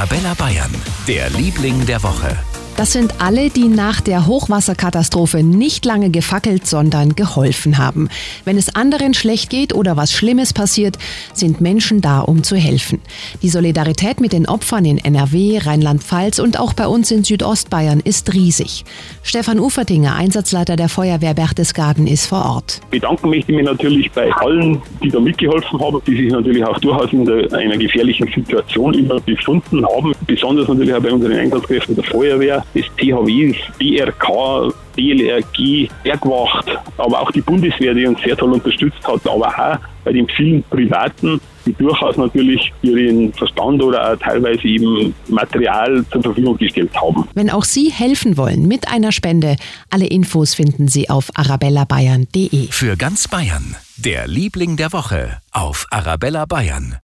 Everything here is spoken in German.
Arabella Bayern, der Liebling der Woche. Das sind alle, die nach der Hochwasserkatastrophe nicht lange gefackelt, sondern geholfen haben. Wenn es anderen schlecht geht oder was Schlimmes passiert, sind Menschen da, um zu helfen. Die Solidarität mit den Opfern in NRW, Rheinland-Pfalz und auch bei uns in Südostbayern ist riesig. Stefan Ufertinger, Einsatzleiter der Feuerwehr Berchtesgaden, ist vor Ort. Bedanken möchte ich mich natürlich bei allen, die da mitgeholfen haben, die sich natürlich auch durchaus in der, einer gefährlichen Situation immer befunden haben. Besonders natürlich auch bei unseren Einsatzkräften der Feuerwehr des THWs, BRK, DLRG, Bergwacht, aber auch die Bundeswehr, die uns sehr toll unterstützt hat, aber auch bei den vielen Privaten, die durchaus natürlich ihren Verstand oder auch teilweise eben Material zur Verfügung gestellt haben. Wenn auch Sie helfen wollen mit einer Spende, alle Infos finden Sie auf arabellabayern.de. Für ganz Bayern, der Liebling der Woche auf Arabella Bayern.